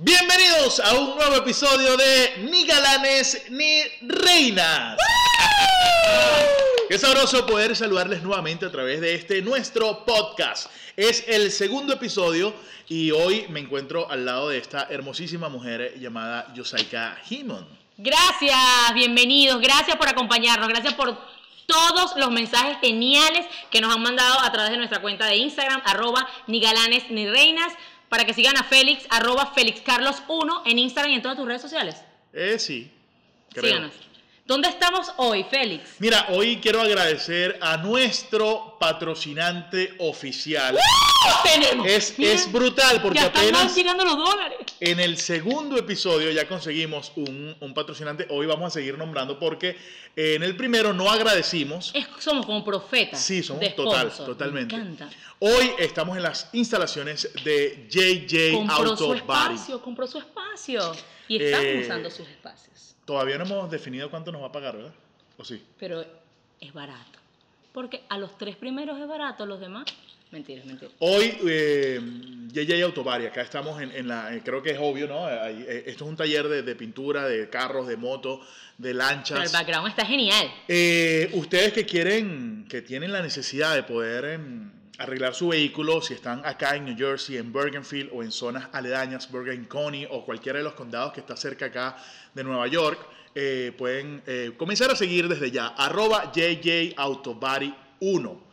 Bienvenidos a un nuevo episodio de Ni Galanes ni Reinas. Qué sabroso poder saludarles nuevamente a través de este nuestro podcast. Es el segundo episodio y hoy me encuentro al lado de esta hermosísima mujer llamada Yosaika Himon. Gracias, bienvenidos, gracias por acompañarnos, gracias por todos los mensajes geniales que nos han mandado a través de nuestra cuenta de Instagram, arroba ni galanes ni reinas, para que sigan a Félix, arroba FélixCarlos1 en Instagram y en todas tus redes sociales. Eh, sí. creo. Síganos. ¿Dónde estamos hoy, Félix? Mira, hoy quiero agradecer a nuestro patrocinante oficial. Tenemos. Es, Mira, es brutal porque ya están apenas llegando los dólares. En el segundo episodio ya conseguimos un, un patrocinante. Hoy vamos a seguir nombrando porque en el primero no agradecimos. Es- somos como profetas. Sí, somos de total, totalmente. Me encanta. Hoy estamos en las instalaciones de JJ Compró su Body. espacio, compró su espacio. Y estamos Eh, usando sus espacios. Todavía no hemos definido cuánto nos va a pagar, ¿verdad? ¿O sí? Pero es barato. Porque a los tres primeros es barato, los demás, mentira, mentira. Hoy, eh, JJ Autobari, acá estamos en, en la, eh, creo que es obvio, ¿no? Eh, esto es un taller de, de pintura, de carros, de motos, de Pero el lanchas. background está genial. Eh, ustedes que quieren, que tienen la necesidad de poder em, arreglar su vehículo, si están acá en New Jersey, en Bergenfield o en zonas aledañas, Bergen County o cualquiera de los condados que está cerca acá de Nueva York, eh, pueden comenzar a seguir desde ya, arroba JJ Autobody 1.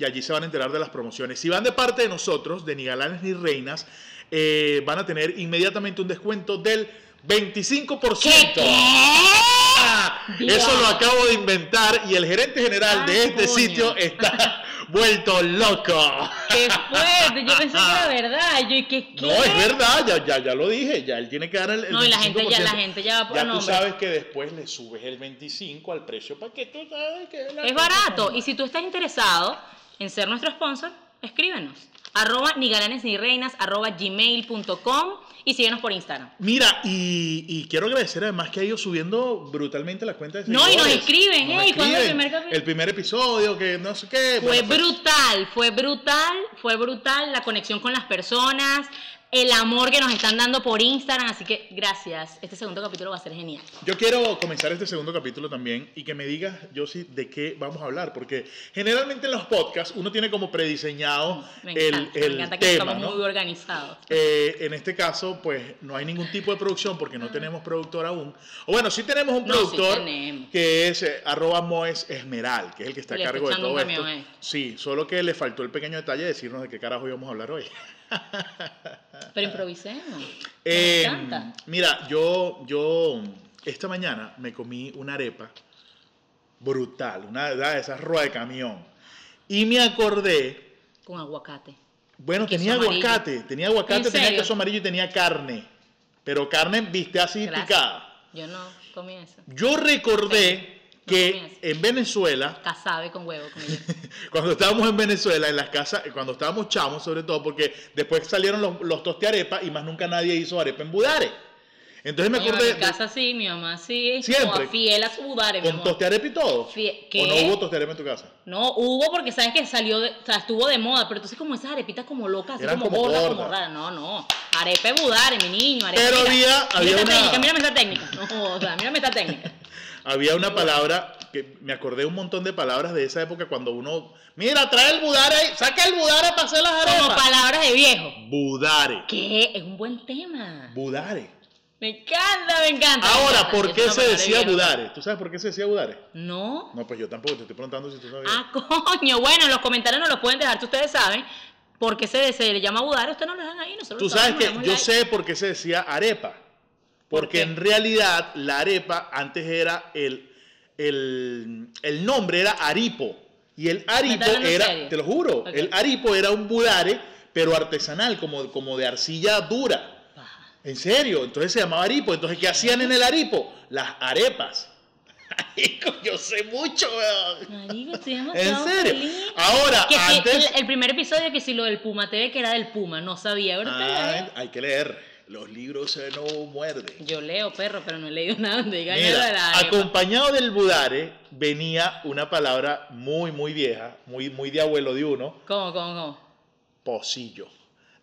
Y allí se van a enterar de las promociones. Si van de parte de nosotros, de Ni Galanes ni Reinas, eh, van a tener inmediatamente un descuento del 25%. ¿Qué? ¿Qué? Ah. Eso lo acabo de inventar y el gerente general de Ay, este coño. sitio está vuelto loco. ¡Qué fuerte! Yo pensé que era verdad. Yo, ¿qué, qué? No, es verdad, ya, ya, ya lo dije, ya él tiene que dar el, el No, y la gente ya- 25%. la gente ya va por Ya tú sabes que después le subes el 25 al precio para que tú sabes que Es cosa barato. Y si tú estás interesado en ser nuestro sponsor, escríbenos. Arroba ni galanes ni reinas, arroba gmail.com y síguenos por Instagram. Mira, y, y quiero agradecer además que ha ido subiendo brutalmente la cuenta de No, y nos escriben, Nos "Hey, ¿cuándo es el escriben. primer capítulo?" El primer episodio, que no sé qué. Fue bueno, pues, brutal, fue brutal, fue brutal la conexión con las personas, el amor que nos están dando por Instagram, así que gracias. Este segundo capítulo va a ser genial. Yo quiero comenzar este segundo capítulo también y que me digas, Josie, de qué vamos a hablar, porque generalmente en los podcasts uno tiene como prediseñado Me el, encanta, el me encanta que tema, estamos ¿no? muy organizados. Eh, en este caso, pues no hay ningún tipo de producción porque no tenemos productor aún. O bueno, sí tenemos un No, sí productor tenemos. que es eh, arroba Moes Esmeral, que es el que está a Le está cargo de todo esto. a esto. Sí, solo que le faltó el pequeño detalle de decirnos de qué carajo íbamos a hablar hoy. Pero improvisemos. Eh, Me encanta. mira, yo, yo esta mañana me comí una arepa brutal, una de esas ruedas de camión. Y me acordé, Con aguacate. bueno, tenía aguacate, tenía aguacate, ¿En tenía queso amarillo y tenía carne. Pero carne, viste, así Gracias. picada. Yo no comí eso. Yo recordé que en Venezuela, Casabe con huevo, como cuando estábamos en Venezuela, en las casas, cuando estábamos chamos, sobre todo, porque después salieron los, los tostiarepas y más nunca nadie hizo arepa en budare. Entonces me Coño, acordé en de- casa sí, mi mamá sí. Siempre. como fiel a su budare, con amor. tostiarepa y todo. Fie- ¿O ¿Qué? no hubo tostiarepa en tu casa? No, hubo porque sabes que salió, de, o sea, estuvo de moda, pero entonces como esas arepitas como locas, así Eran como, como gordas, como gordas. raras. No, no. Arepe budare, mi niño. Arepe, Pero mira, había- mira había esta una- técnica, mírame esta técnica. No, o sea, mírame esta técnica. Había una palabra que me acordé un montón de palabras de esa época cuando uno, mira, trae el budare, ahí, saca el budare para hacer las Como arepas. palabras de viejo. Budare. ¿Qué? Es un buen tema. Budare. Me encanta, me encanta. me Ahora, encanta. ¿por qué se decía budare? ¿Tú sabes por qué se decía budare? No. No, pues yo tampoco, te estoy preguntando si tú sabías. Ah, coño. Bueno, en los comentarios nos los pueden dejar ustedes saben. ¿Por qué se, se le llama budare? Ustedes no lo dejan ahí. Nosotros Tú sabes que yo like. sé por qué se decía arepa. ¿Por Porque en realidad la arepa antes era el, el, el nombre era aripo. Y el aripo era, te lo juro, el aripo era un budare, pero artesanal, como, como de arcilla dura. En serio, entonces se llamaba aripo. Entonces, ¿qué hacían en el aripo? Las arepas. Marico, yo sé mucho, weón. Marico, estoy ¿En serio? feliz. Ahora, Que si antes... el, el primer episodio que si lo del Puma TV que era del Puma, no sabía, ¿verdad? Ah, hay que leer. Los libros eh, no muerden. Yo leo, perro, pero no he leído nada donde diga Mira, de la acompañado del budare venía una palabra muy, muy vieja, muy, muy de abuelo de uno, ¿Cómo, cómo, cómo? pocillo.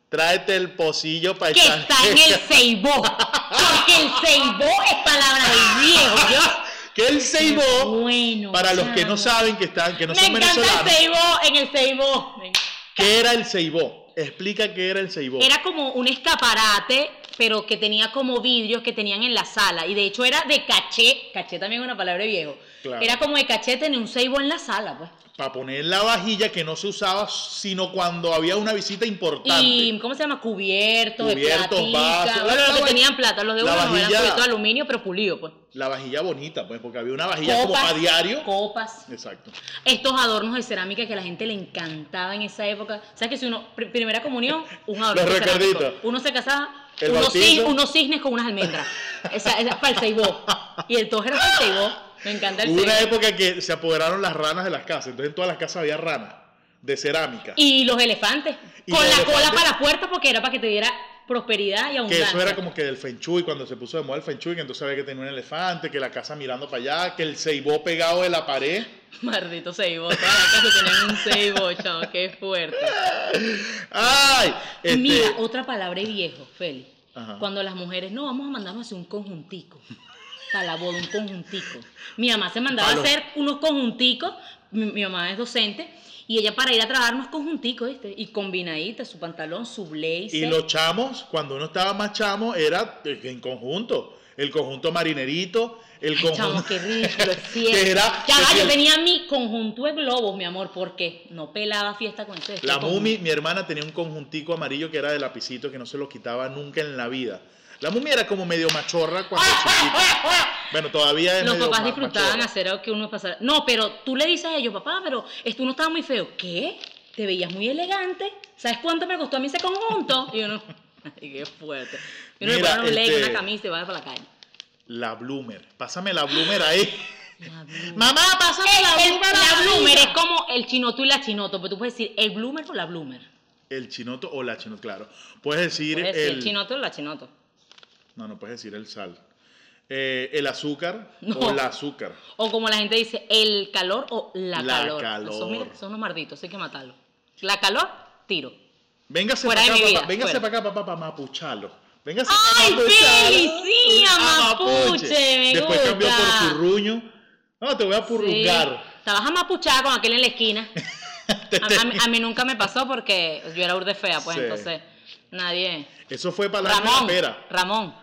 Tráete el pocillo para Que está en el ceibó. Porque el ceibó es palabra del viejo, ¿yo? Que el ceibó, Bueno, para los que no saben que están, que no Me son encanta el venezolanos, ceibó en el ceibó. Me ¿qué era el ceibó? Explica qué era el ceibó. Era como un escaparate, pero que tenía como vidrios que tenían en la sala. Y de hecho era de caché. Caché también es una palabra de viejo. Claro. Era como de caché tener un ceibo en la sala, pues. Para poner la vajilla que no se usaba sino cuando había una visita importante. Y, ¿cómo se llama? Cubiertos, de Cubiertos, platica. vasos. Bueno, los que tenían plata, los de uno no, eran vajilla- cubiertos de aluminio, pero pulido, pues. La vajilla bonita, pues, porque había una vajilla como para diario. Copas. Exacto. Estos adornos de cerámica que a la gente le encantaba en esa época. ¿Sabes que si uno, pr- primera comunión, un adorno Los de recuerditos. Uno se casaba, unos, bautizo. cis- unos cisnes con unas almendras. Esa, esa es para el ceibó. Y el toje era para el ceibó. Me encanta el Hubo una época que se apoderaron las ranas de las casas, entonces en todas las casas había ranas de cerámica. Y los elefantes. Y con los la cola para la puerta porque era para que te diera prosperidad y que abundancia. eso era como que del Feng Shui, cuando se puso de moda el Feng Shui, que entonces había que tener un elefante, que la casa mirando para allá, que el ceibó pegado de la pared. Maldito ceibo. Todas las casas tenían un ceibo, chavo. Qué fuerte. ¡Ay! Este, Mira, otra palabra de viejo, Feli. Ajá. Cuando las mujeres, no, vamos a mandarnos a hacer un conjuntico. Para la boda, un conjuntico. Mi mamá se mandaba a hacer unos conjunticos. Mi, mi mamá es docente. Y ella para ir a trabajar unos conjunticos, ¿viste? Y combinadita, su pantalón, su blazer. y los chamos, cuando uno estaba más chamo, era en conjunto. El conjunto marinerito, el Ay, conjunto. chamo, qué ridículo, es cierto. que era, ya yo el- tenía mi conjunto de globos, mi amor, porque no pelaba fiesta con ese. La. Mumi, mi hermana tenía un conjuntico amarillo que era de lapicito que no se lo quitaba nunca en la vida. La Mumi era como medio machorra cuando chiquita. Bueno, todavía es Los medio papás ma- disfrutaban machorra. hacer algo que uno pasara. No, pero tú le dices a ellos, papá, pero esto no estaba muy feo. ¿Qué? Te veías muy elegante. ¿Sabes cuánto me costó a mí ese conjunto? Y uno, ay, qué fuerte. Y uno le Mira, pone un este- una camisa y va para la calle. La Bloomer. Pásame la Bloomer ahí. La Bloomer. Mamá, pásame la El- Bloomer la ahí. bloomer es como el chinoto y la chinoto, pero tú puedes decir el bloomer o la bloomer. El chinoto o la chinoto, claro. Puedes decir Puedes decir el... el chinoto o la chinoto. No, no puedes decir el sal. Eh, el azúcar No. o la azúcar. O como la gente dice, el calor o la, La calor. calor. Esos, mira, son unos marditos, hay que matarlos. La calor, tiro. Véngase para acá, papá. Véngase para acá, papá, para mapucharlo. Véngase ¡Ay, para! Sí, a mapuche, me Después cambió por furruño. No, te voy a purrungar. Sí. Estabas amapuchada con aquel en la esquina. A, a mí- a mí nunca me pasó porque yo era urde fea, pues Sí. entonces nadie. Eso fue para la Ramón, pera. Ramón,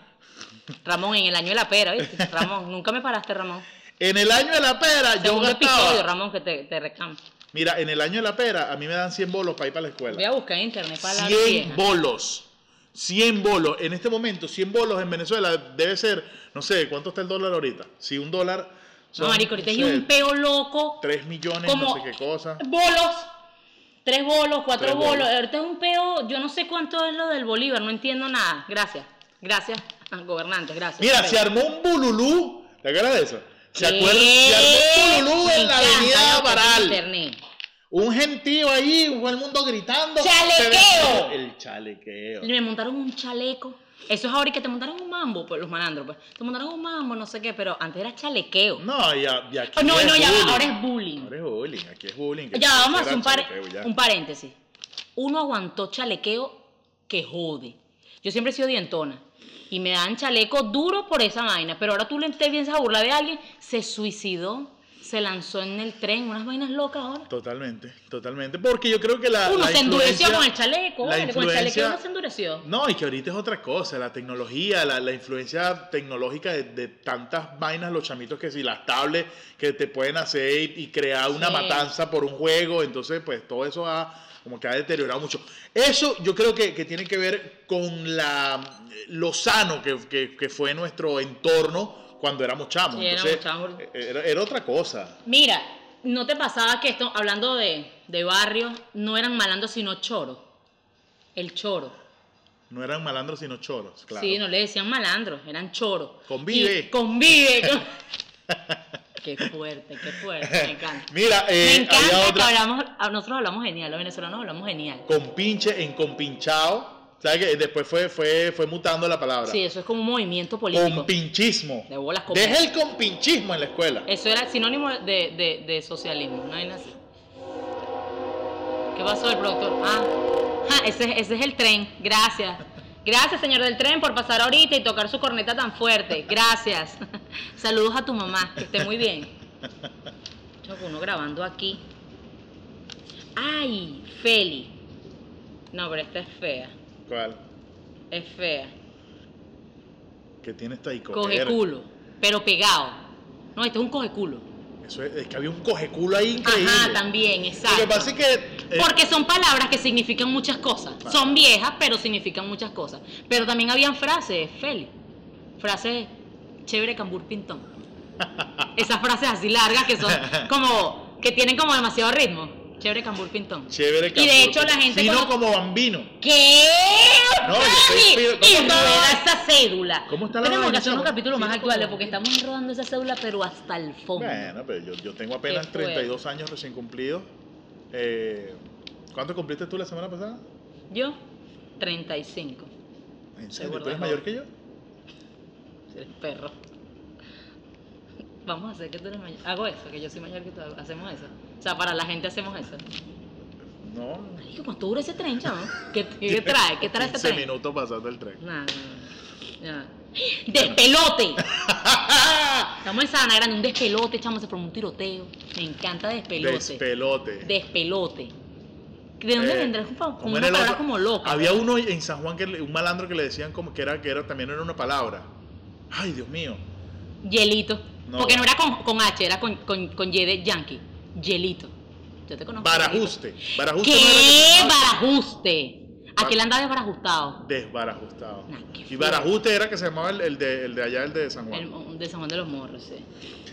Ramón, en el año de la pera, ¿viste? Ramón, nunca me paraste, Ramón. En el año de la pera, yo Segundo gastaba. episodio, Ramón, que te, te reclamo. Mira, en el año de la pera, a mí me dan 100 bolos para ir para la escuela. Voy a buscar en internet para la 100 vieja. bolos. 100 bolos. En este momento, 100 bolos en Venezuela debe ser, no sé, ¿cuánto está el dólar ahorita? Si un dólar. No, marico, ahorita hay un peo loco. 3 millones, como no sé qué cosa. bolos. Tres bolos, cuatro Tres bolos. bolos. Ahorita es un peo, yo no sé cuánto es lo del Bolívar, no entiendo nada. Gracias. Gracias, gobernantes, gracias. Mira, se armó un bululú. ¿Te acuerdas de eso? ¿Se ¿Qué? acuerdan? Se armó un bululú en la avenida Baral. Un gentío ahí, todo el mundo gritando. ¡Chalequeo! El chalequeo. Me montaron un chaleco. Eso es ahora que te montaron un mambo, pues los malandros, pues. Te montaron un mambo, no sé qué, pero antes era chalequeo. No, ya, ya aquí no, no, ya va, ahora es bullying. Ahora es bullying, aquí es bullying. Ya, vamos a hacer un, par- un paréntesis. Uno aguantó chalequeo que jode. Yo siempre he sido dientona. Y me dan chaleco duro por esa vaina. Pero ahora tú le te vienes a burlar de alguien. Se suicidó. Se lanzó en el tren. Unas vainas locas ahora. Totalmente, totalmente. Porque yo creo que la. Uno la se endureció con el chaleco. la Con el chaleco uno se endureció. No, y que ahorita es otra cosa, la tecnología, la, la influencia tecnológica de, de tantas vainas, los chamitos que si las tablets que te pueden hacer y, y crear una Sí. matanza por un juego, entonces pues todo eso ha como que ha deteriorado mucho. Eso yo creo que, que tiene que ver con la, lo sano que, que- que fue nuestro entorno cuando éramos chamos. Sí, éramos Entonces, chamos. era, era otra cosa. Mira, ¿no te pasaba que esto, hablando de, de barrio, no eran malandros sino choros? El choro. No eran malandros sino choros, claro. Sí, no le decían malandros, eran choros. Convive. Y convive. con- qué fuerte, qué fuerte, me encanta. Mira, eh, me encanta había que otra hablamos, a- nosotros hablamos genial, los venezolanos hablamos genial. compinche en compinchado. ¿Sabes que Después fue, fue, fue mutando la palabra. Sí, eso es como un movimiento político. Compinchismo. De bolas con- Deja el compinchismo en la escuela. Eso era sinónimo de, de, de socialismo, no hay nada. ¿Qué pasó el productor? Ah, ja, ese, ese es el tren. Gracias. Gracias, señor del tren, por pasar ahorita y tocar su corneta tan fuerte. Gracias. Saludos a tu mamá, que esté muy bien. Uno grabando aquí. Ay, Feli. No, pero esta es fea. ¿Cuál? Es fea. Que tiene esta ahí? Coge culo, pero pegado. No, este es un coge culo. Eso es, es que había un coge culo ahí increíble. Ajá, también, Lo exacto. que pasa es que. eh, Porque son palabras que significan muchas cosas. Claro. Son viejas, pero significan muchas cosas. Pero también habían frases, Feli. Frases chévere cambur pintón. Esas frases así largas que son como. que tienen como demasiado ritmo. Chévere cambur pintón. Chévere Y de Cambur. hecho la gente Fino como- como bambino. ¿Qué? No, yo. ¿Cómo Y vaina? esa cédula. ¿Cómo está la Tenemos que hacer unos capítulos más actuales porque estamos rodando esa cédula, pero hasta el fondo. Bueno, pero yo, yo tengo apenas Qué fuerte. 32 años recién cumplidos. Eh, ¿Cuánto cumpliste tú la semana pasada? Yo, 35. ¿En serio? ¿Tú eres mayor que yo? Eres perro. Vamos a hacer que tú eres mayor. Hago eso, que yo soy mayor que tú. Hacemos eso. O sea, para la gente hacemos eso. No. Marico, ¿cuánto dura ese tren, chamo? ¿Qué, qué trae? ¿Qué trae ese 15 tren? minutos pasando el tren. ¡Despelote! Estamos en Sabana Grande, un despelote, chamo, se formó un tiroteo. Me encanta despelote. Despelote. despelote. ¿De dónde Eh, vendrá? Como ¿cómo una palabra otro? como loca. Había uno en San Juan, que un malandro que le decían como que era, que era también era una palabra. Ay, Dios mío. Hielito. No. Porque no era con, con H, era con, con, con Y de Yankee. Hielito. Yo te conozco. Barajuste. Barajuste ¿Qué? no Barajuste. Aquel andaba desbarajustado. Desbarajustado. Nah, y. Barajuste era que se llamaba el, el de, el de allá, el de San Juan. El, de San Juan de los Morros, sí.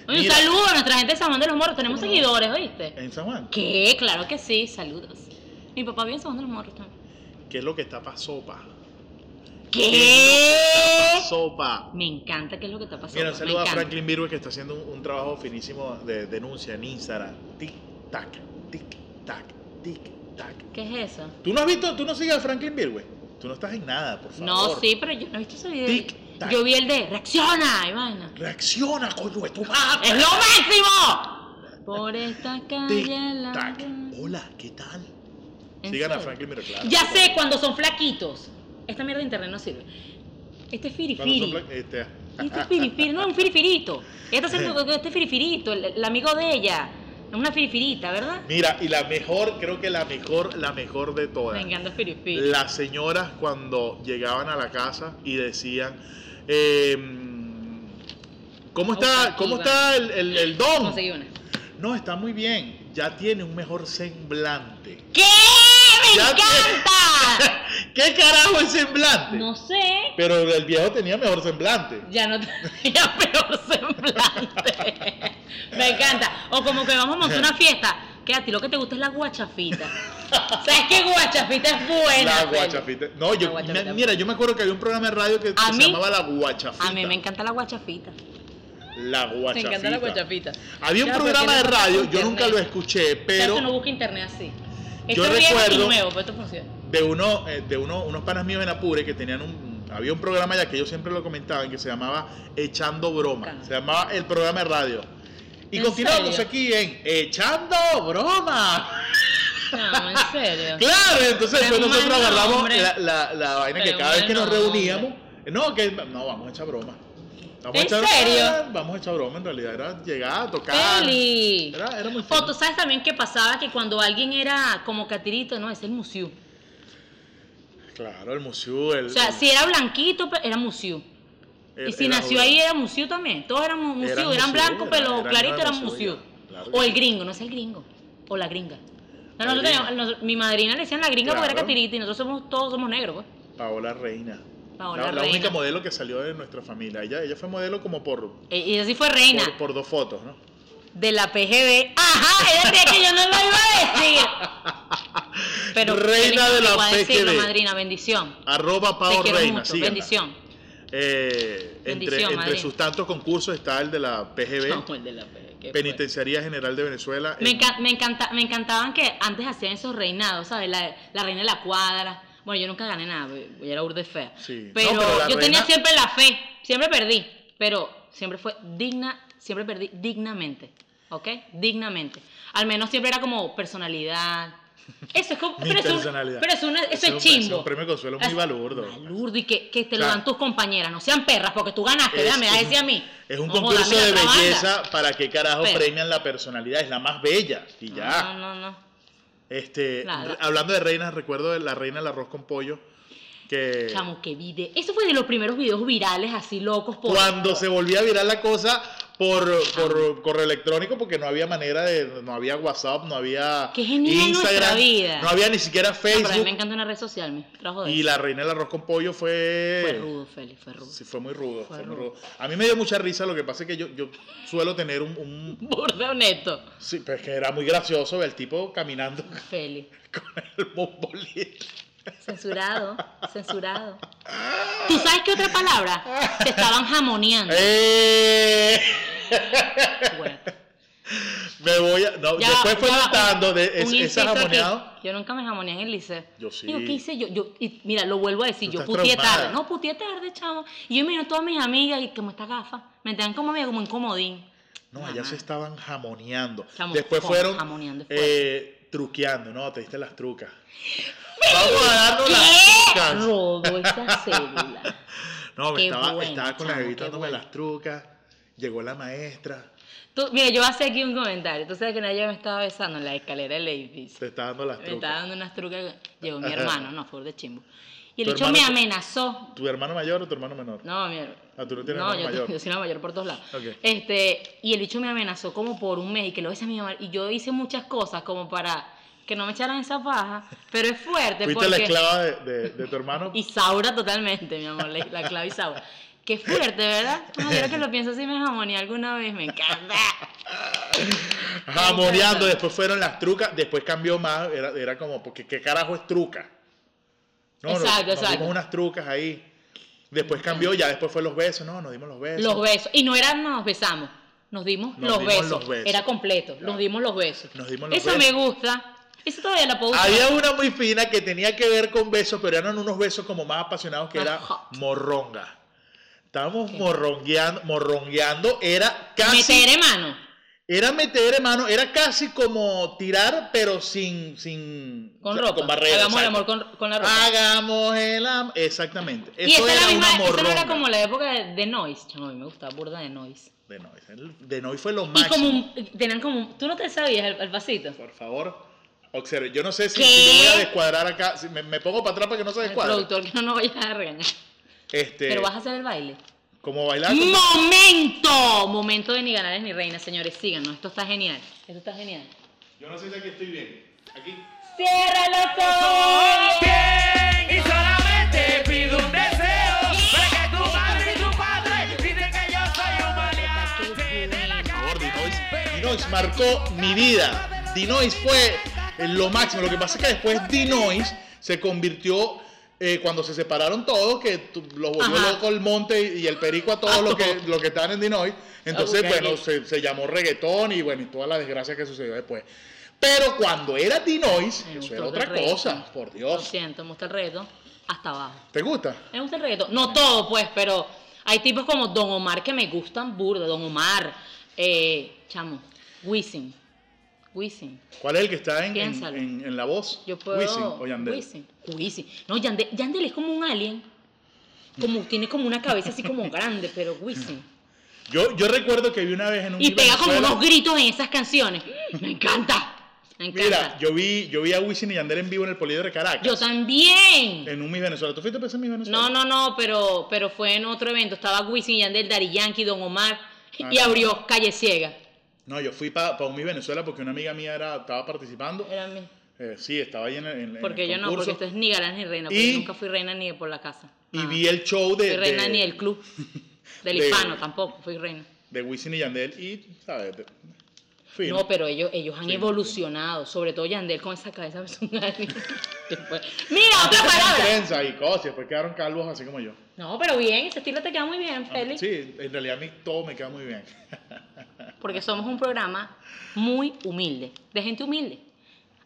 Oye, un saludo a nuestra gente de San Juan de los Morros. Tenemos seguidores, ¿oíste? ¿En San Juan? ¿Qué? Claro que sí. Saludos. Mi papá vive en San Juan de los Morros también. ¿Qué es lo que está para sopa? ¿Qué? Sopa. Me encanta qué es lo que está pasando. Mira, un saludo a. Franklin Virgue que está haciendo un, un trabajo finísimo de denuncia en Instagram. Tic, tac, tic, tac, tic, tac. ¿Qué es eso? ¿Tú no has visto, tú no sigues a Franklin Virgue? Tú no estás en nada, por favor. No, sí, pero yo no he visto ese video. Tic, tac. Yo vi el de reacciona y vaina. Reacciona, coño, de tu madre. ¡Es lo máximo! Por esta calle Tic, la... tac. Hola, ¿qué tal? ¿En Sigan a? Franklin Virgue, claro. Ya sé, cuando son flaquitos. Esta mierda de internet no sirve. Este es firifiri. este, Este es firifiri, no, un firifirito. Haciendo que este firifirito, el, el amigo de ella. Es una firifirita, ¿verdad? Mira, y la mejor, creo que la mejor, la mejor de todas. Me encanta firifiri. Las señoras cuando llegaban a la casa y decían, eh, ¿cómo está, cómo está el, el, el don? Conseguí una. No, está muy bien, ya tiene un mejor semblante. ¿Qué? ¡Me encanta! ¿Qué carajo es semblante? No sé. Pero el viejo tenía mejor semblante. Ya no tenía peor semblante. Me encanta. O como que vamos a montar una fiesta. Que a ti lo que te gusta es la guachafita. ¿Sabes qué guachafita es buena? La guachafita. No, yo, guachafita. me- mira, yo me acuerdo que había un programa de radio que, se mí- llamaba La Guachafita. A mí me encanta la guachafita. La Me Guachafita. encanta la guachafita. Había un programa de radio, yo nunca lo escuché, Pero pero que no busca internet así. Yo Esto recuerdo- nuevo, pero esto funciona. de uno, eh, de uno, unos panas míos en Apure que tenían un, había un programa ya que ellos siempre lo comentaban que se llamaba Echando Broma. Se llamaba el programa de radio. Y ¿En continuamos serio? aquí en Echando Broma. No, en serio. Claro, entonces después un nosotros agarramos la, la, la vaina que cada vez que nos reuníamos, no, que no, vamos a echar broma. Vamos ¿En a echar serio? broma, vamos a echar broma, en realidad era llegar, tocar. Feli. Era, era muy O tú sabes también que pasaba que cuando alguien era como catirito, no, es el museo. Claro, el museo, el, O sea, el- si era blanquito, era museo. el- Y si era- nació ahí era museo también. Todos eran mu- museo, Eran blancos, era- pero eran clarito era eran museo, O el gringo, no es el gringo. O la gringa. No, La nosotros gringa. teníamos- nos- mi madrina le decían la gringa porque era Claro. catirita y nosotros somos, todos somos negros, pues. Paola Reina. Paola la, la Reina. única modelo que salió de nuestra familia. Ella, ella fue modelo como por, E- Y así fue reina por, por dos fotos, ¿no? de la PGB. Ajá, ella decía que yo no lo iba a decir. Pero Reina de la decirlo, PGB. madrina, bendición. Arroba Pao Reina, bendición. Eh, entre entre sus tantos concursos está el de la PGB, No, el de la PGB. Penitenciaría General de Venezuela. Me, en- enca- me, encanta, me encantaban que antes hacían esos reinados, ¿sabes? La, la reina de la cuadra. Bueno, yo nunca gané nada, yo era urde fea. Sí. No, Pero, yo tenía siempre la fe, siempre perdí, pero siempre fue digna, siempre perdí dignamente, ¿ok? Dignamente. Al menos siempre era como personalidad. Eso es como. Mi pero pero eso, una- eso Eso es un- es es un premio consuelo muy Es- balurdo. Balurdo y que, que te lo dan tus compañeras. No sean perras porque tú ganaste, Es. Me vas a un- decir a mí. Es un No concurso jodas, de banda. belleza para qué carajo Pero- premian la personalidad. Es la más bella. Y ya. No, no, no. Este, hablando de reinas, recuerdo de la reina del arroz con pollo. Que Chamo, qué video. Eso fue de los primeros videos virales así locos por. cuando se volvía viral la cosa por, por correo electrónico, porque no había manera de. No había WhatsApp, no había Qué genial Instagram, vida. no había ni siquiera No, pero a mí Facebook. me encanta una red social, me trajo de y eso. la reina del arroz con pollo fue. Fue rudo, Félix, fue rudo. Sí, fue muy rudo, Fue fue muy rudo. A mí me dio mucha risa, lo que pasa es que yo, yo suelo tener un, un- Burda honesto. Sí, pero es que era muy gracioso ver el tipo caminando Félix. con el bombolito. Censurado, censurado. ¿Tú sabes qué otra palabra? Te estaban jamoneando. ¡Eh! Bueno, Me voy a. No, ya después fue notando de un es- ese jamoneado. Yo nunca me jamoneé en el liceo. Yo sí. Digo, ¿qué hice yo? yo y mira, lo vuelvo a decir, Tú yo traumada. tarde. No, putié tarde, chamo. Y yo miro a todas mis amigas y como esta gafa, me tenían como amiga, como en comodín. No, allá se estaban jamoneando. Chamo, Después fueron jamoneando eh, truqueando, ¿no? Te diste las trucas. Vamos a darnos las ¿Qué? trucas. Robo esa célula. No, me estaba, bueno, estaba con chamo, dándome bueno. las trucas. Llegó la maestra. Tú- mira, yo hacer aquí un comentario. Tú sabes que nadie me estaba besando en la escalera del edificio. Te estaba dando las Me estaba trucas. dando unas trucas. Llegó mi hermano, no, fue de chimbo. Y el ¿Tu hecho hermano me amenazó. ¿Tu hermano mayor o tu hermano menor? No, mi hermano. Ah, tú no tienes no, hermano yo, mayor. yo soy la mayor por todos lados. Este, y el bicho me amenazó como por un mes y que lo besé a mi mamá. Y yo hice muchas cosas como para que no me echaran esa paja. Pero es fuerte Fuiste porque. la esclava de, de- de tu hermano. Isaura totalmente, mi amor, la, la clave Isaura. Qué fuerte, ¿verdad? No, yo que lo pienso si me jamoneé alguna vez, me encanta. Jamoneando, después fueron las trucas, después cambió más, era, era como, porque ¿qué carajo es truca? No, nos- Exacto, nos, exacto. dimos unas trucas ahí. Después cambió, ya después fue los besos, no, nos dimos los besos. Los besos. Y no era nos besamos, nos dimos, Nos los, dimos besos. los besos. Era completo, Claro. nos dimos los besos. Nos dimos los Eso besos. me gusta. Eso todavía la puedo usar. Había una muy fina que tenía que ver con besos, pero eran unos besos como más apasionados que era hot. morronga. Estábamos morrongueando, morrongueando, era casi... Meter mano. Era meter hermano, era casi como tirar, pero sin... sin Con ropa. Con barrera. Hagamos el amor con, con la ropa. Hagamos el amor. Exactamente. y Eso esa, era la misma, una esa no era como la época de, de Noise. Chamo, a mí me gustaba burda de Noise. De Noise. El- De Noise fue lo Y máximo. como un, tenían como tú no te sabías el, el pasito. Por favor, observe. Yo no sé si, si yo voy a descuadrar acá. Si me, me pongo para atrás para que no se El descuadre. productor que no nos vaya a regañar. Este, Pero vas a hacer el baile. como bailar. como- ¡Momento! Momento de ni ganar ni reinas, señores. Síganos. Esto está genial. Esto está genial. Yo no sé si aquí estoy bien. Aquí. Cierra los ojos. bien y solamente pido un deseo para que tu madre y tu padre dicen que yo soy un maleante de la Por favor, Dinois. Marcó mi vida. Dinois fue lo máximo. Lo que pasa es que después Dinois se convirtió, eh, cuando se separaron todos, que tu- los volvió Ajá. loco el monte y el perico a todos los que, los que estaban en Dinois. Entonces, bueno, se, se llamó reggaetón y bueno, y toda la desgracia que sucedió después. Pero cuando era Dinois, eso era otra cosa, por Lo Dios. siento, me gusta el reggaetón hasta abajo. ¿Te gusta? Me gusta el reggaetón. No todo, pues, pero hay tipos como Don Omar que me gustan burda. Don Omar, eh, chamo, Wisin. Wisin. ¿Cuál es el que está en, en, en- en la voz? Yo puedo. Wisin o Yandel. Wisin. Wisin. No, Yandel, Yandel es como un alien. Como, tiene como una cabeza así como grande, pero Wisin. Yo, yo recuerdo que vi una vez en un Y pega como unos gritos en esas canciones. Me encanta. Me encanta. Mira, yo vi, yo vi a Wisin y Yandel en vivo en el Poliedro de Caracas. Yo también. En un Miss Venezuela. ¿Tú fuiste a ese Miss Venezuela? No, no, no, pero, pero fue en otro evento. Estaba Wisin, Yandel, Dari Yankee, Don Omar y Ah. abrió Calle Ciega. No, yo fui para un Miss Venezuela porque una amiga mía era, estaba participando. Era mi- Eh, sí, estaba ahí en, el- en, en Porque el yo no, porque esto es ni galán ni reina. Porque Y- yo nunca fui reina ni por la casa. Y vi el show de, Fui reina de, ni del club. Del de- hispano tampoco, fui reina. de Wisin y Yandel y, ¿sabes? De- fino. No, pero ellos, ellos han evolucionado. Sobre todo Yandel con esa cabeza. Mira, otra palabra. trenza y cosas, después quedaron calvos así como yo. No, pero bien, ese estilo te queda muy bien, Félix. Sí, en realidad a mí todo me queda muy bien. Porque somos un programa muy humilde, de gente humilde.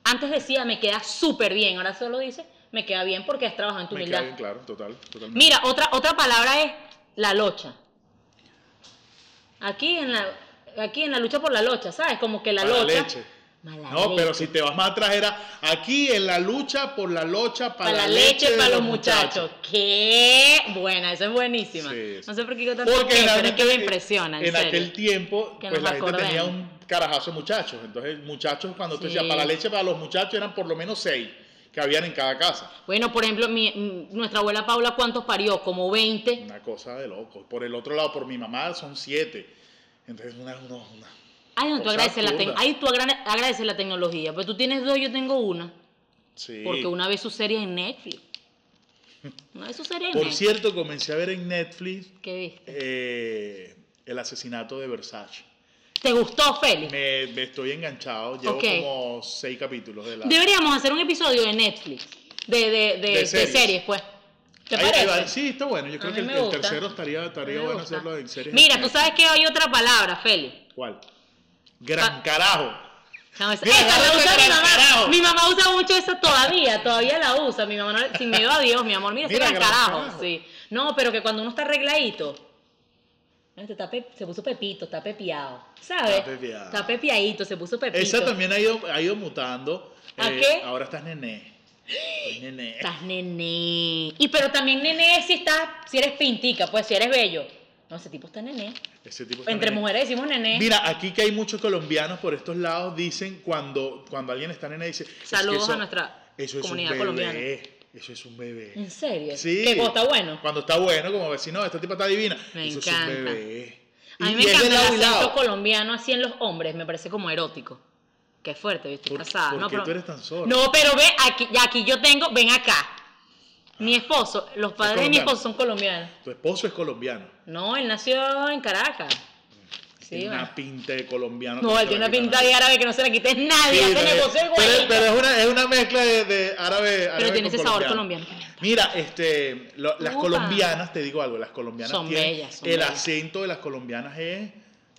Antes decía, me queda súper bien, ahora solo dice, me queda bien porque has trabajado en tu Me humildad. queda bien claro, total, totalmente. Mira, otra, otra palabra es la locha. Aquí en la, aquí en la lucha por la locha, ¿sabes? Como que la Mala locha. leche. Mala No, pero leche. si te vas más atrás era aquí en la lucha por la locha para, Para la leche, para los muchachos. ¡Qué buena! Esa es buenísima. Sí, sí. No sé por qué digo tanto Porque que, pero es realmente que me impresiona, en, en serio. aquel tiempo, pues la gente tenía un carajazo de muchachos. Entonces, muchachos, cuando usted Sí. decía para la leche, para los muchachos, eran por lo menos seis que habían en cada casa. Bueno, por ejemplo, mi- nuestra abuela Paula, ¿cuántos parió? Como 20. Una cosa de loco. Por el otro lado, por mi mamá, son siete. Entonces, una, una, una- Ay, no, tú agradeces la, absurda. Ay, tú agra- agradeces la tecnología. Pero tú tienes dos, yo tengo una. Sí. Porque una vez su serie en Netflix. Una vez su serie en Por Netflix. cierto, comencé a ver en Netflix ¿Qué viste? eh, el asesinato de Versace. ¿Te gustó, Félix? Me, me estoy enganchado. Llevo como seis capítulos de la. Deberíamos hacer un episodio de Netflix. De, de, de, series. series. pues. ¿Te Ahí- ahí parece? va. Sí, está bueno. Yo creo que el, tercero estaría, estaría bueno gusta. hacerlo en series. Mira, tú sabes que hay otra palabra, Félix. ¿Cuál? Gran Ah. carajo. No, esa, Mira, esa la dale, usa mi mamá. carajo. Mi mamá usa mucho esa todavía, todavía la usa. Mi mamá, no- sin miedo a Dios, mi amor, mira, ese gran gran carajo. carajo. Sí. No, pero que cuando uno está arregladito, este está pe- se puso pepito, está pepiado, ¿sabes? Está pepiado. Está pepiadito, se puso pepito. Esa también ha ido, ha ido mutando. ¿A Eh, qué? Ahora estás nené. Soy nené. Estás nené. Y pero también nené si estás, si eres pintica, pues si eres bello. No, ese tipo está nené. Ese tipo está Entre mujeres decimos nené. Mira, aquí que hay muchos colombianos por estos lados, dicen cuando, cuando alguien está nene, dice. es que Saludos eso- a nuestra eso es comunidad un bebé, colombiana. Eso es un bebé. ¿En serio? Sí. Que cuando está bueno. Cuando está bueno, como vecino, esta tipa está divina. Me eso encanta. es un bebé. A mí Y- me es encanta el acento lado. colombiano así en los hombres, me parece como erótico. Qué fuerte, ¿viste? ¿Por- casada. por no, qué pero, tú eres tan zorra? No, pero ve, aquí, aquí yo tengo, ven acá. Mi esposo, los padres de mi esposo son colombianos. Tu esposo es colombiano. No, él nació en Caracas. Sí, Tiene bueno. una pinta de colombiano. No, él tiene una pinta de árabe que no se la quite nadie. Sí, pero- negocio el pero, güey. pero es, una, es una mezcla de, de árabe, árabe tiene ese sabor colombiano. Mira, este, lo- las Upa. colombianas, te digo algo, las colombianas Son tienen, bellas, son el bellas. acento de las colombianas es,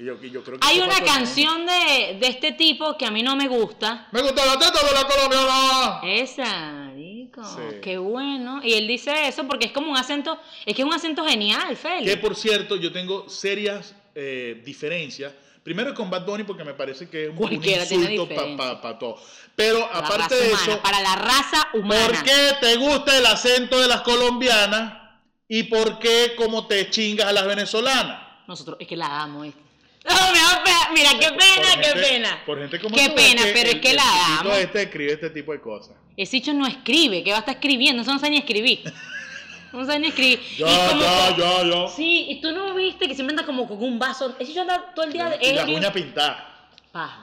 yo, yo creo que Hay una canción de, de este tipo que a mí no me gusta. Me gusta la teta de la colombiana. Esa, rico. Sí. Qué bueno. Y él dice eso porque es como un acento, es que es un acento genial, Félix. Que por cierto, yo tengo serias eh, diferencias. Primero con Bad Bunny porque me parece que es un, Cualquiera insulto para diferencia. todo. Pero La aparte de humana, eso, para la raza humana. ¿por qué te gusta el acento de las colombianas y por qué como te chingas a las venezolanas? Nosotros, es que la amo, ¿viste? No, me da pena. Mira, qué Por pena, qué gente- pena. Por gente como Qué tú, pena, que pero es el- que el la amo. este escribe este tipo de cosas. Ese hecho no escribe, que va a estar escribiendo, eso no sabe ni escribir. No sabe ni escribir. Ya, ya, que- ya, ya. Sí, y tú no viste que siempre anda como con un vaso. Ese hecho anda todo el día de y las ebrio. uñas pintadas. Paja.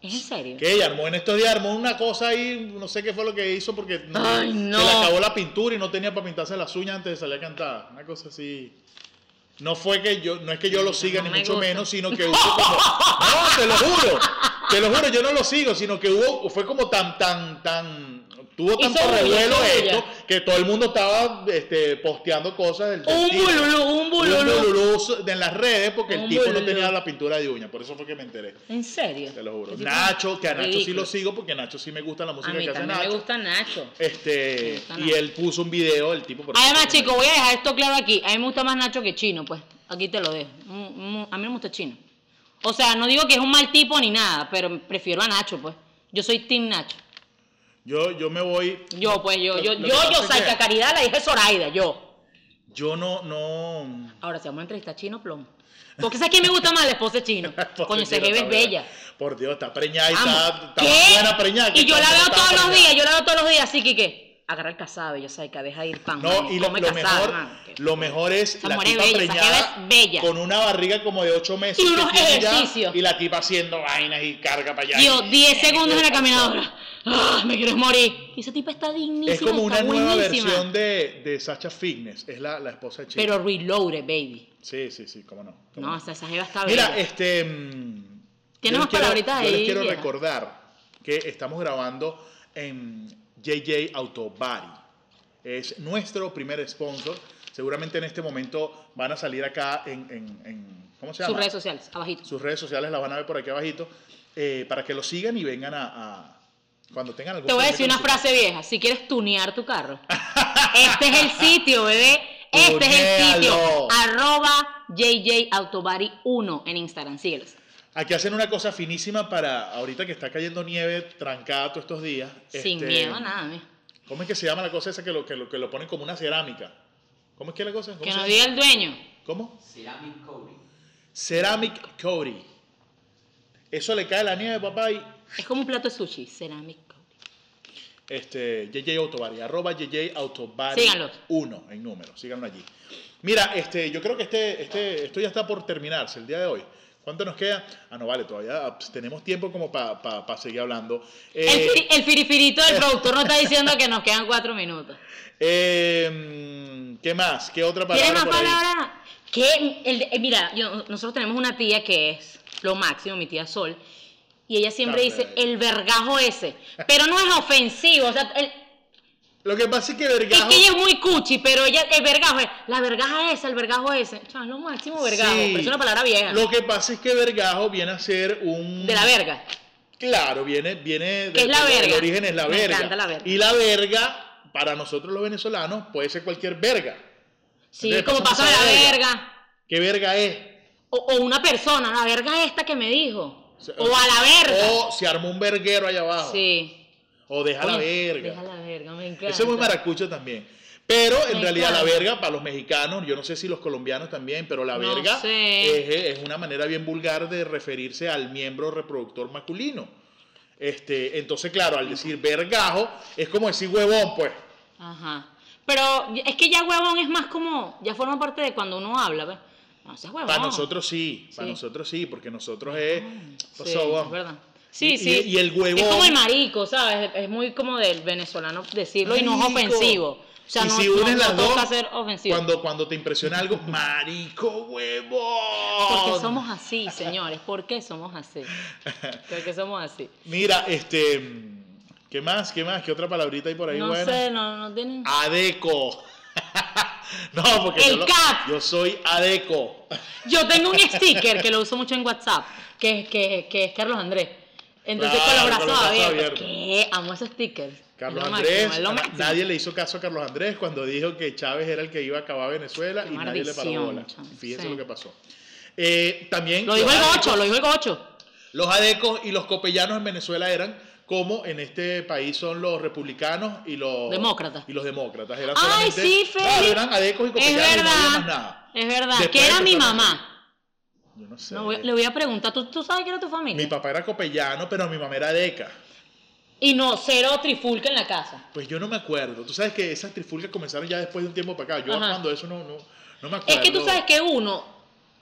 ¿Es en serio? Que ella armó en estos días, armó una cosa ahí, no sé qué fue lo que hizo porque Ay, no. se le acabó la pintura y no tenía para pintarse las uñas antes de salir a cantar. Una cosa así. No fue que yo, no es que yo lo siga No ni mucho gusta. menos, sino que hubo como. No, te lo juro. Te lo juro, yo no lo sigo, sino que hubo, fue como tan, tan, tan. Tuvo tanto revuelo esto que todo el mundo estaba este, posteando cosas del, del Un tipo. bululú, un bululú. Un bululú en las redes porque el tipo no tenía la pintura de uña. Por eso fue que me enteré. ¿En serio? Te lo juro. Nacho, que a Nacho sí lo sigo porque Nacho sí me gusta la A música mí que hace también me Nacho. gusta Nacho. Este, Me gusta y Nacho. él puso un video, el tipo. por Además, chicos, voy a dejar esto claro aquí. A mí me gusta más Nacho que Chino, pues. Aquí te lo dejo. A mí me gusta Chino. O sea, no digo que es un mal tipo ni nada, pero prefiero a Nacho, pues. Yo soy Team Nacho. Yo, yo me voy. Yo, pues, yo, yo, yo, que yo, Saika que Caridad, la hija de Zoraida, yo. Yo no, no. Ahora, si vamos a entrevistar Chino, plomo. Porque ¿sabes quién me gusta más? La esposa de Chino. Coño, ese Dios, es bella. Por Dios, está preñada y está, buena preñada. que Y yo la veo todos los días, yo la veo todos los días, así que ¿qué? Agarra el casabe, yo Saika, deja ir pan. No, y lo, come lo casabe, mejor, man, que- lo mejor es Esa la tipa bella, preñada es bella. con una barriga como de 8 meses. Y que unos tiene ya, ejercicios. y la tipa haciendo vainas y carga para allá. Dios, y- 10 segundos en la caminadora. ¡Ah, me quieres morir! Y esa tipa está dignísima, Es como una está nueva buenísima. versión de, de Sacha Fitness. Es la, la esposa de Chino. Pero reloaded, baby. Sí, sí, sí, cómo no. cómo No, no. esa, esa jeva está Mira, bella. este. mm, Tiene más palabritas Yo les ahí, quiero vieja. recordar que estamos grabando en JJ Auto Body. Es nuestro primer sponsor. Seguramente en este momento van a salir acá en. en- en- ¿Cómo se llama? Sus redes sociales, abajito. Sus redes sociales las van a ver por aquí abajito. eh, para que lo sigan y vengan a, a- Cuando tengan algún Te voy a decir una frase vieja. Si quieres tunear tu carro, este es el sitio, bebé. Este es el sitio. Arroba JJ Autobody 1 en Instagram. Síguelos. Aquí hacen una cosa finísima para ahorita que está cayendo nieve trancada todos estos días. Sin este, miedo a nada. mira. ¿Cómo es que se llama la cosa esa que lo, que lo, que lo ponen como una cerámica? ¿Cómo es que es la cosa? ¿Cómo Que nos diga el dueño. ¿Cómo? Ceramic coating. Ceramic coating. Eso le cae la nieve, papá, y Es como un plato de sushi. Cerámico. este, JJ Autobody, arroba JJ Síganlos. 1 en número, síganlo allí. Mira, este, yo creo que este, este, esto ya está por terminarse el día de hoy. ¿Cuánto nos queda? Ah, no, vale, todavía ah, pues, tenemos tiempo como para seguir hablando. El, Eh, firi- el firifirito del productor nos está diciendo que nos quedan cuatro minutos. eh, ¿Qué más? ¿Qué otra palabra? ¿Quieres más palabras? Que el eh, mira, yo- nosotros tenemos una tía que es lo máximo, mi tía Sol, y ella siempre dice el vergajo ese, pero no es ofensivo, o sea, el- Lo que pasa es que es Vergajo... que ella es muy cuchi, pero ella, el vergajo es, la vergaja esa, el vergajo ese, es lo máximo vergajo, Sí. pero es una palabra vieja, Lo que pasa es que Vergajo viene a ser un... de la verga. Claro, viene, viene ¿Qué es la de- verga? El origen es la Me verga. encanta la verga. Y la verga, para nosotros los venezolanos, puede ser cualquier verga. Sí, Entonces, como pasa de la verga. verga. ¿Qué verga es? O, o una persona, la verga esta que me dijo. O a la verga. O se armó un verguero allá abajo. Sí. O deja la verga. Deja la verga, me encanta. Eso es muy maracucho también. Pero en Me realidad la verga para los mexicanos, yo no sé si los colombianos también, pero la No verga sé. es, es una manera bien vulgar de referirse al miembro reproductor masculino. Este, entonces, claro, al decir vergajo, es como decir huevón, pues. Ajá. Pero es que ya huevón es más como, ya forma parte de cuando uno habla, ¿ves? No, ese es huevón. Para nosotros sí, para Sí. nosotros sí, porque nosotros es. Sí, pasó, huevón? es verdad. Sí, Y- sí. y- y el huevón- Es como el marico, ¿sabes? Es muy como del venezolano decirlo y no es Marico. ofensivo. O sea, y no, si no- unes no las dos, ser ofensivo. cuando, cuando te impresiona algo, marico huevón. Porque somos así, señores. ¿Por qué somos así? Porque somos así. Mira, este. ¿Qué más? ¿Qué más? ¿Qué otra palabrita hay por ahí? no sé, no, no tienen... Adeco. no, porque El yo, lo- cat. yo soy Adeco. Yo tengo un sticker que lo uso mucho en WhatsApp, que, que, que es Carlos Andrés. Entonces Claro, con los brazos abiertos. ¿Qué? Amo esos stickers. Carlos Es lo Andrés, máximo, es lo nadie le hizo caso a Carlos Andrés cuando dijo que Chávez era el que iba a acabar Venezuela Qué y nadie le paró bola. Fíjense sí. lo que pasó. Eh, también Lo dijo el gocho, lo dijo el gocho. Los adecos y los copellanos en Venezuela eran como en este país son los republicanos y los Demócratas. Y los demócratas. Eran Ay, sí, Feli. Claro, eran adecos y Es y no había más verdad. nada. Es verdad. Después que era mi mamá. Yo no sé. No, voy- le voy a preguntar, ¿tú, tú sabes que era tu Mi familia? papá era copellano, pero mi mamá era adeca. Y no, cero trifulca en la casa. Pues yo no me acuerdo. Tú sabes que esas trifulcas comenzaron ya después de un tiempo para acá. Yo Ajá. cuando eso no, no, no me Es acuerdo. que tú sabes que uno,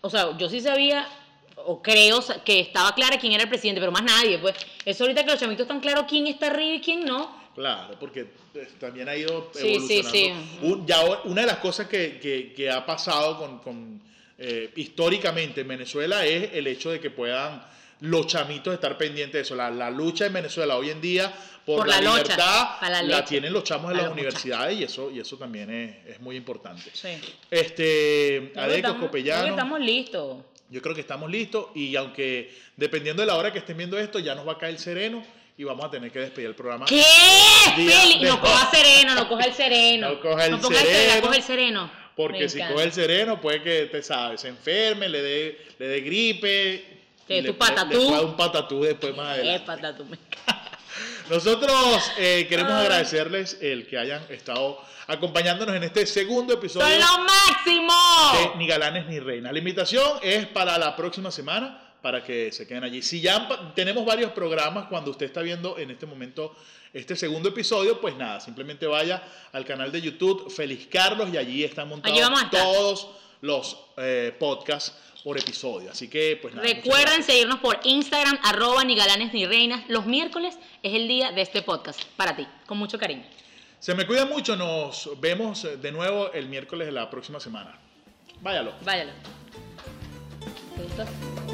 o sea, yo sí sabía, o creo que estaba clara quién era el presidente, pero más nadie, pues. Eso ahorita que los chamitos están claros quién está arriba y quién no. Claro, porque eh, también ha ido Sí, sí, evolucionando. sí. Un- ya una de las cosas que, que- que ha pasado con, con, eh, históricamente en Venezuela es el hecho de que puedan los chamitos estar pendientes de eso. La, la lucha en Venezuela hoy en día por, Por la, la libertad la tienen los chamos de las universidades y eso, y eso también es, es muy importante. Sí. Este, que Copellanos. estamos listos. Yo creo que estamos listos y aunque dependiendo de la hora que estén viendo esto, ya nos va a caer sereno y vamos a tener que despedir el programa. ¿Qué? Feli, no coja sereno, no coja el sereno. No coja el ponga sereno. coja el sereno. Porque si coge el sereno, puede que, te sabes, se enferme, le dé, le dé gripe. Le- tu patatú. Le, le pueda un patatú después más adelante. Épata, tú me encanta. Nosotros eh, queremos Ay. agradecerles el que hayan estado acompañándonos en este segundo episodio ¡Son lo máximo! de Ni Galanes ni Reinas. La invitación es para la próxima semana para que se queden allí. Si ya tenemos varios programas cuando usted está viendo en este momento este segundo episodio, pues nada, simplemente vaya al canal de YouTube Feliz Carlos y allí están montados Allí todos los eh, podcasts por episodio. Así que pues nada. Recuerden seguirnos por Instagram, arroba ni galanes ni reinas. Los miércoles es el día de este podcast. Para ti, con mucho cariño. Se me cuidan mucho, nos vemos de nuevo el miércoles de la próxima semana. Váyalo. Váyalo. ¿Te gustó?